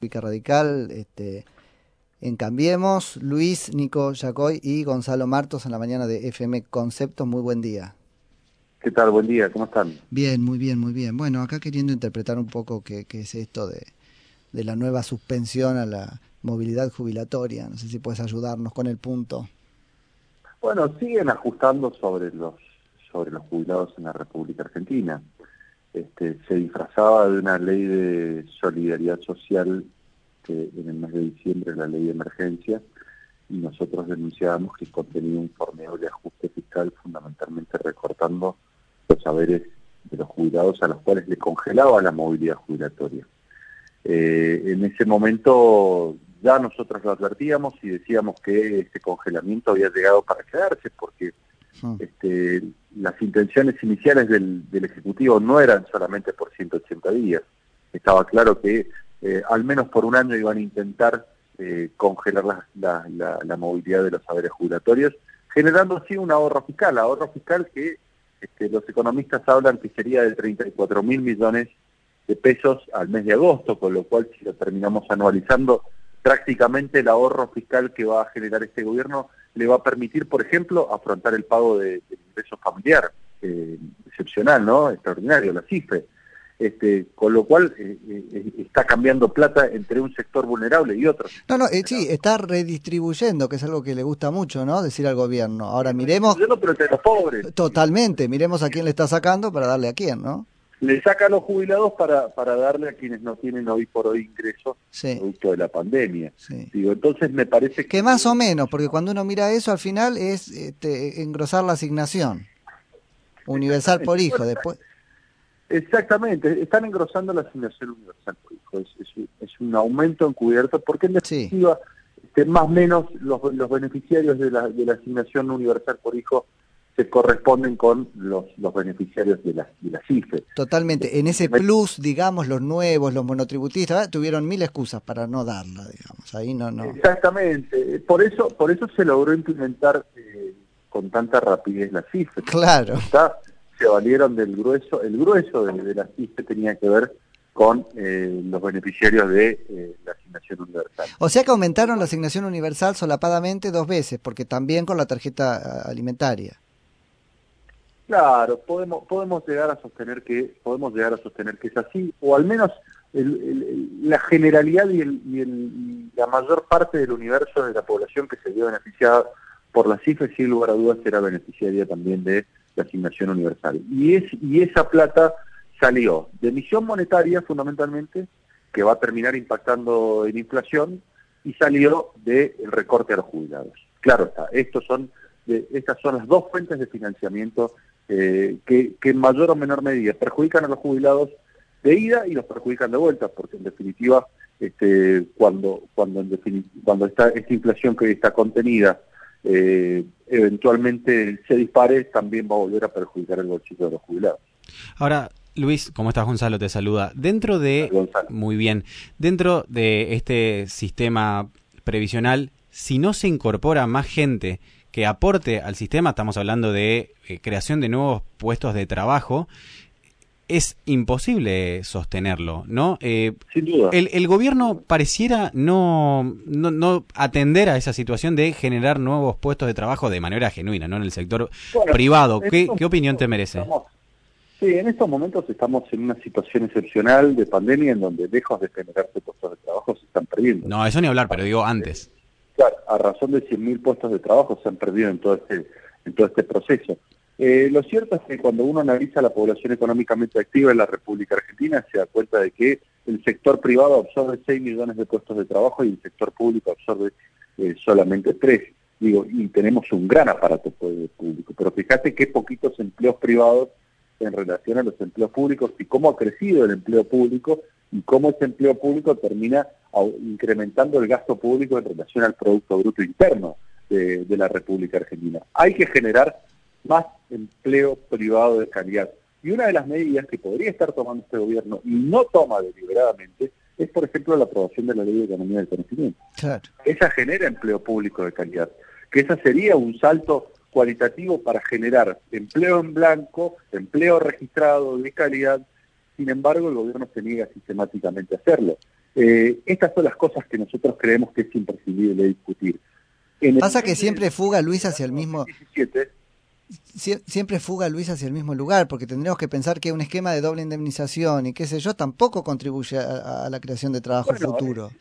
Radical, este, en Cambiemos, Luis, Nico Yacoy y Gonzalo Martos en la mañana de FM Conceptos. Muy buen día. ¿Qué tal? Buen día, ¿cómo están? Bien, muy bien, muy bien. Bueno, acá queriendo interpretar un poco qué, es esto de, de, la nueva suspensión a la movilidad jubilatoria. No sé si puedes ayudarnos con el punto. Bueno, siguen ajustando sobre los, sobre los jubilados en la República Argentina. Este, se disfrazaba de una ley de solidaridad social que en el mes de diciembre la ley de emergencia y nosotros denunciábamos que contenía un formeo de ajuste fiscal fundamentalmente recortando los saberes de los jubilados a los cuales le congelaba la movilidad jubilatoria. Eh, en ese momento ya nosotros lo advertíamos y decíamos que este congelamiento había llegado para quedarse porque este, las intenciones iniciales del, Ejecutivo no eran solamente por 180 días. Estaba claro que eh, al menos por un año iban a intentar eh, congelar la, movilidad de los saberes jubilatorios, generando así un ahorro fiscal, ahorro fiscal que este, los economistas hablan que sería de 34 mil millones de pesos al mes de agosto, con lo cual si lo terminamos anualizando, prácticamente el ahorro fiscal que va a generar este gobierno le va a permitir, por ejemplo, afrontar el pago de, ingreso familiar, eh, excepcional, ¿no? Extraordinario, la CIFE. Este, con lo cual eh, eh, está cambiando plata entre un sector vulnerable y otro. No, no, sí, está redistribuyendo, que es algo que le gusta mucho, ¿no? Decir al gobierno. Ahora miremos... Pero entre los pobres. Totalmente, miremos a quién le está sacando para darle a quién, ¿no? Le saca a los jubilados para, para darle a quienes no tienen hoy por hoy ingresos producto de la pandemia. Digo, entonces me parece que... más o menos, porque cuando uno mira eso al final es este, engrosar la asignación. Universal por hijo después. Exactamente, están engrosando la asignación universal por hijo, es, un aumento encubierto porque en definitiva este, más o menos los, los beneficiarios de la, de la asignación universal por hijo se corresponden con los, los beneficiarios de la, de la CIFE. Totalmente. En ese plus, digamos, los nuevos, los monotributistas, tuvieron mil excusas para no darla, digamos. Ahí no, no. Exactamente. Por eso, por eso se logró implementar eh, con tanta rapidez la CIFE. Claro. Se valieron del grueso, el grueso de, la CIFE tenía que ver con eh, los beneficiarios de eh, la asignación universal. O sea que aumentaron la asignación universal solapadamente dos veces, porque también con la tarjeta alimentaria. Claro, podemos podemos llegar a sostener que podemos llegar a sostener que es así, o al menos la generalidad y, el, la mayor parte del universo de la población que se vio beneficiada por la cifra, sin lugar a dudas, será beneficiaria también de la asignación universal. Y, es, y esa plata salió de emisión monetaria fundamentalmente, que va a terminar impactando en inflación, y salió del recorte a los jubilados. Claro está, estos son, de, estas son las dos fuentes de financiamiento eh, que, en mayor o menor medida perjudican a los jubilados de ida y los perjudican de vuelta, porque en definitiva, este, cuando, cuando, en cuando está, esta inflación que está contenida eh, eventualmente se dispare, también va a volver a perjudicar el bolsillo de los jubilados. Ahora, Luis, ¿cómo estás? Gonzalo te saluda. Dentro de, muy bien, dentro de este sistema previsional, si no se incorpora más gente que aporte al sistema, estamos hablando de eh, creación de nuevos puestos de trabajo, es imposible sostenerlo, ¿no? Eh, Sin duda. El, gobierno pareciera no, no, atender a esa situación de generar nuevos puestos de trabajo de manera genuina, ¿no? En el sector privado. ¿Qué, ¿Qué, opinión te merece? sí, en estos momentos estamos en una situación excepcional de pandemia en donde lejos de generarse puestos de trabajo se están perdiendo. No, eso ni hablar, pero digo antes a razón de 100.000 puestos de trabajo se han perdido en todo este, en todo este proceso. Eh, lo cierto es que cuando uno analiza la población económicamente activa en la República Argentina, se da cuenta de que el sector privado absorbe 6 millones de puestos de trabajo y el sector público absorbe eh, solamente 3. Digo, y tenemos un gran aparato público, pero fíjate qué poquitos empleos privados en relación a los empleos públicos y cómo ha crecido el empleo público y cómo ese empleo público termina incrementando el gasto público en relación al Producto Bruto Interno de, la República Argentina. Hay que generar más empleo privado de calidad. Y una de las medidas que podría estar tomando este gobierno y no toma deliberadamente es, por ejemplo, la aprobación de la Ley de Economía del Conocimiento. Esa genera empleo público de calidad, que esa sería un salto cualitativo para generar empleo en blanco, empleo registrado de calidad, sin embargo el gobierno se niega sistemáticamente a hacerlo. Eh, estas son las cosas que nosotros creemos que es imprescindible discutir. Pasa que siempre fuga Luis hacia el mismo... siempre fuga Luis hacia el mismo lugar, porque tendríamos que pensar que un esquema de doble indemnización y qué sé yo tampoco contribuye a, la creación de trabajo futuro.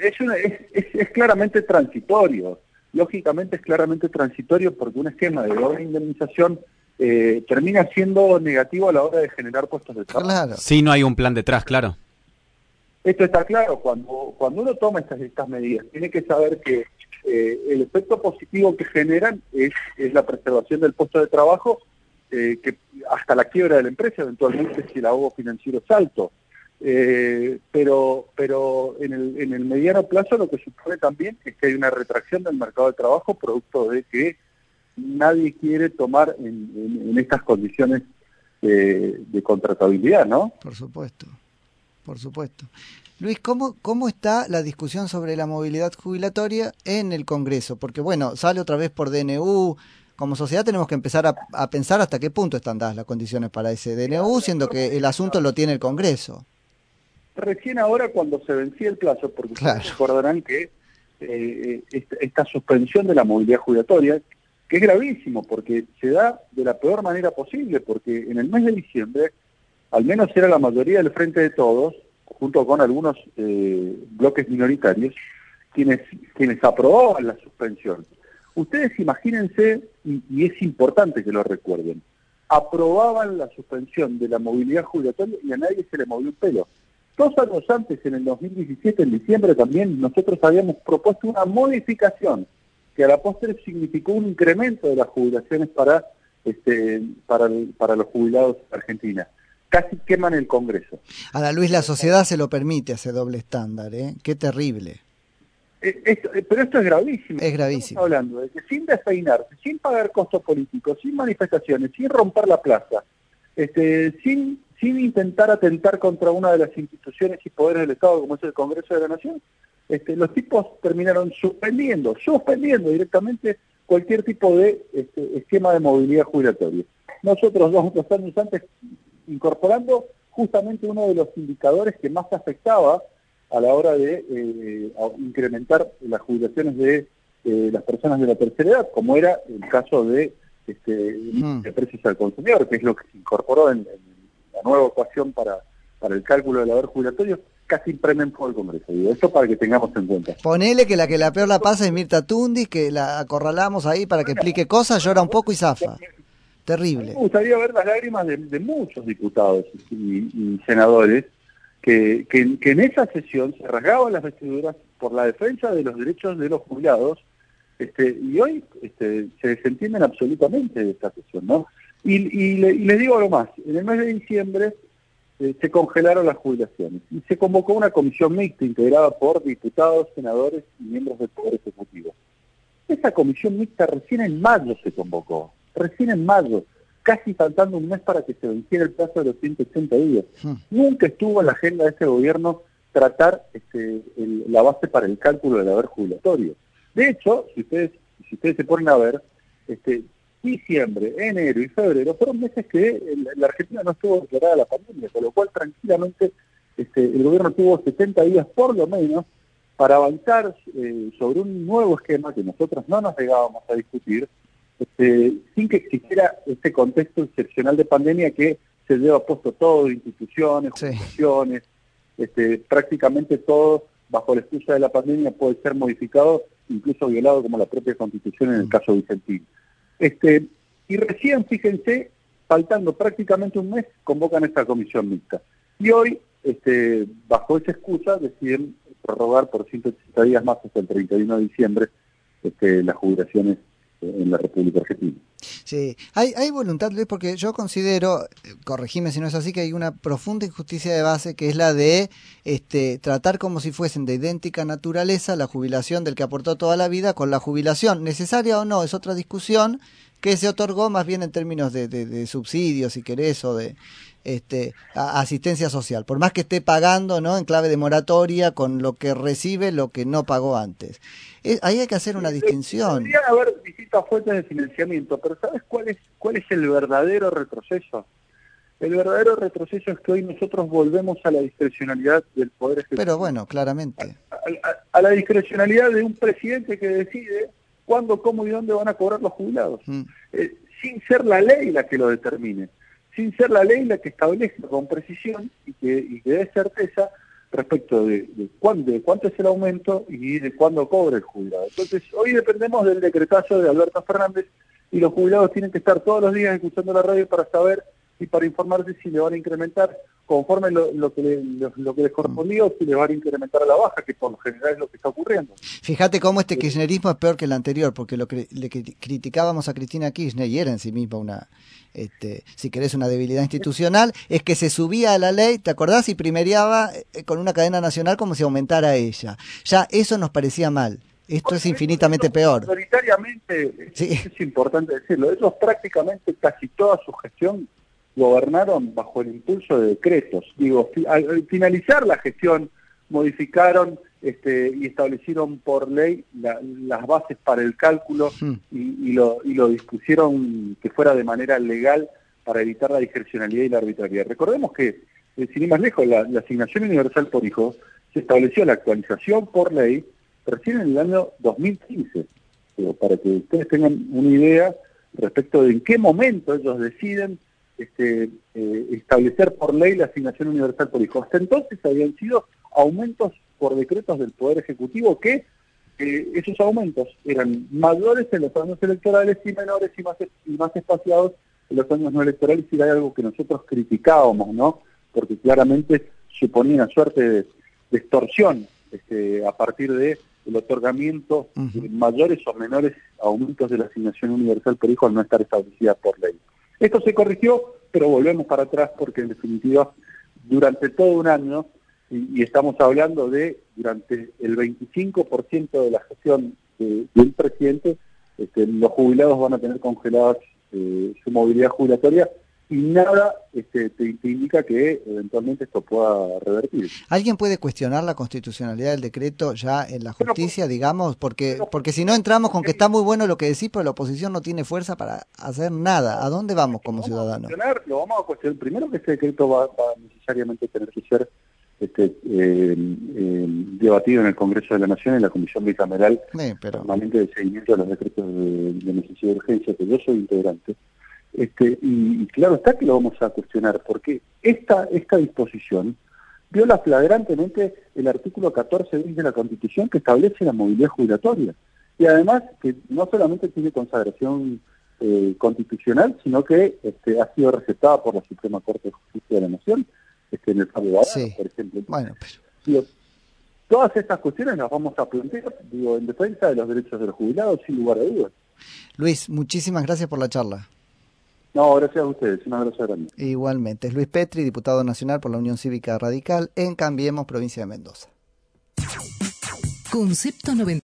Es, claramente transitorio, lógicamente es claramente transitorio porque un esquema de doble indemnización eh, termina siendo negativo a la hora de generar puestos de trabajo. Claro. Si no hay un plan detrás, claro. Esto está claro, cuando, cuando uno toma estas, estas medidas, tiene que saber que eh, el efecto positivo que generan es, la preservación del puesto de trabajo, eh, que hasta la quiebra de la empresa, eventualmente si el ahogo financiero es alto. Eh, pero pero en el, en el mediano plazo lo que supone también es que hay una retracción del mercado de trabajo producto de que nadie quiere tomar en, estas condiciones de contratabilidad, ¿no? Por supuesto, por supuesto. Luis, ¿cómo, ¿cómo está la discusión sobre la movilidad jubilatoria en el Congreso? Porque, bueno, sale otra vez por DNU. Como sociedad tenemos que empezar a, pensar hasta qué punto están dadas las condiciones para ese DNU, siendo que el asunto lo tiene el Congreso. Recién ahora, cuando se vencía el plazo, porque recordarán que eh, esta, suspensión de la movilidad jubilatoria, que es gravísimo, porque se da de la peor manera posible, porque en el mes de diciembre, al menos era la mayoría del Frente de Todos, junto con algunos eh, bloques minoritarios, quienes, quienes aprobaban la suspensión. Ustedes imagínense, y, es importante que lo recuerden, aprobaban la suspensión de la movilidad jubilatoria y a nadie se le movió un pelo. Dos años antes, en el 2017, en diciembre también, nosotros habíamos propuesto una modificación que a la postre significó un incremento de las jubilaciones para, este, para, para los jubilados argentinos casi queman el Congreso. Ahora, Luis, la sociedad se lo permite ese doble estándar, ¿eh? Qué terrible. Eh, eh, pero esto es gravísimo. Es gravísimo. Estamos hablando de que sin despeinarse, sin pagar costos políticos, sin manifestaciones, sin romper la plaza, este, sin, sin intentar atentar contra una de las instituciones y poderes del Estado como es el Congreso de la Nación, este, los tipos terminaron suspendiendo, suspendiendo directamente cualquier tipo de este, esquema de movilidad jubilatoria. Nosotros dos, dos años antes incorporando justamente uno de los indicadores que más afectaba a la hora de eh, incrementar las jubilaciones de eh, las personas de la tercera edad, como era el caso de, este, de precios al consumidor, que es lo que se incorporó en, la nueva ecuación para, para el cálculo del haber jubilatorio, casi impremen por el Congreso. Digo, esto para que tengamos en cuenta. Ponele que la que la peor la pasa es Mirta Tundi, que la acorralamos ahí para que explique cosas, llora un poco y zafa. Terrible. Me gustaría ver las lágrimas de, muchos diputados y, senadores que, en esa sesión se rasgaban las vestiduras por la defensa de los derechos de los jubilados este, y hoy este, se desentienden absolutamente de esta sesión. ¿no? Y, les digo algo más, en el mes de diciembre eh, se congelaron las jubilaciones y se convocó una comisión mixta integrada por diputados, senadores y miembros del Poder Ejecutivo. Esa comisión mixta recién en mayo se convocó recién en mayo, casi faltando un mes para que se venciera el plazo de los 180 días. Hmm. Nunca estuvo en la agenda de este gobierno tratar este, la base para el cálculo del haber jubilatorio. De hecho, si ustedes, si ustedes se ponen a ver, este, diciembre, enero y febrero fueron meses que la Argentina no estuvo declarada la pandemia, con lo cual tranquilamente este, el gobierno tuvo 70 días por lo menos para avanzar eh, sobre un nuevo esquema que nosotros no nos llegábamos a discutir, este, sin que existiera este contexto excepcional de pandemia que se lleva puesto todo, instituciones, jurisdicciones, este, prácticamente todo bajo la excusa de la pandemia puede ser modificado, incluso violado como la propia constitución en el mm. caso Vicentín. Este, y recién, fíjense, faltando prácticamente un mes, convocan esta comisión mixta. Y hoy, este, bajo esa excusa, deciden prorrogar por 180 días más hasta el 31 de diciembre este, las jubilaciones en la República Argentina. Sí, hay, hay voluntad, Luis, porque yo considero, corregime si no es así, que hay una profunda injusticia de base que es la de este, tratar como si fuesen de idéntica naturaleza la jubilación del que aportó toda la vida con la jubilación, necesaria o no, es otra discusión que se otorgó más bien en términos de, de, subsidios, si querés, o de este, asistencia social, por más que esté pagando ¿no? en clave de moratoria con lo que recibe, lo que no pagó antes. ahí hay que hacer una distinción. Podrían haber distintas fuentes de financiamiento, pero ¿sabes cuál es, cuál es el verdadero retroceso? El verdadero retroceso es que hoy nosotros volvemos a la discrecionalidad del Poder Ejecutivo. Pero bueno, claramente. A, la discrecionalidad de un presidente que decide cuándo, cómo y dónde van a cobrar los jubilados, mm. eh, sin ser la ley la que lo determine, sin ser la ley la que establezca con precisión y que, y dé certeza respecto de, cuánto, de cuánto es el aumento y de cuándo cobra el jubilado. Entonces, hoy dependemos del decretazo de Alberto Fernández y los jubilados tienen que estar todos los días escuchando la radio para saber y para informarse si le van a incrementar conforme lo, que, lo, que les correspondía o si le van a incrementar a la baja, que por lo general es lo que está ocurriendo. Fíjate cómo este kirchnerismo es peor que el anterior, porque lo que le criticábamos a Cristina Kirchner, y era en sí misma una, este, si querés, una debilidad institucional, es que se subía a la ley, ¿te acordás? Y primereaba eh, con una cadena nacional como si aumentara ella. Ya eso nos parecía mal. Esto es infinitamente peor. Mayoritariamente, es importante decirlo, ellos prácticamente casi toda su gestión gobernaron bajo el impulso de decretos. Digo, al finalizar la gestión modificaron este, y establecieron por ley las bases para el cálculo hmm. y, lo, y lo dispusieron que fuera de manera legal para evitar la discrecionalidad y la arbitrariedad. Recordemos que, eh, sin ir más lejos, la, asignación universal por hijo se estableció la actualización por ley recién en el año 2015, para que ustedes tengan una idea respecto de en qué momento ellos deciden este, eh, establecer por ley la asignación universal por hijo. Hasta entonces habían sido aumentos por decretos del Poder Ejecutivo que esos aumentos eran mayores en los años electorales y menores y más, y más espaciados en los años no electorales y era algo que nosotros criticábamos, ¿no? Porque claramente suponía una suerte de, extorsión este, a partir de el otorgamiento de mayores o menores aumentos de la asignación universal por hijo al no estar establecida por ley. Esto se corrigió, pero volvemos para atrás porque en definitiva durante todo un año y, estamos hablando de durante el 25% de la gestión del presidente, este, los jubilados van a tener congeladas eh, su movilidad jubilatoria y nada este, te, indica que eventualmente esto pueda revertir. ¿Alguien puede cuestionar la constitucionalidad del decreto ya en la justicia, digamos? Porque, porque si no entramos con que está muy bueno lo que decís, pero la oposición no tiene fuerza para hacer nada. ¿A dónde vamos como ciudadanos? Lo vamos a cuestionar. Primero que este decreto va, va necesariamente tener que ser este, eh, eh, debatido en el Congreso de la Nación en la Comisión Bicameral permanente de seguimiento de los decretos de, necesidad de urgencia, que yo soy integrante. Este, y, claro está que lo vamos a cuestionar, porque esta, esta disposición viola flagrantemente el artículo 14 de la Constitución que establece la movilidad jubilatoria. Y además que no solamente tiene consagración eh, constitucional, sino que este, ha sido recetada por la Suprema Corte de Justicia de la Nación este, en el Fabio por ejemplo. Bueno, todas estas cuestiones las vamos a plantear, digo, en defensa de los derechos de los jubilados, sin lugar a dudas. Luis, muchísimas gracias por la charla. No, gracias a ustedes, un abrazo grande. Igualmente, es Luis Petri, diputado nacional por la Unión Cívica Radical en Cambiemos, provincia de Mendoza. Concepto 90.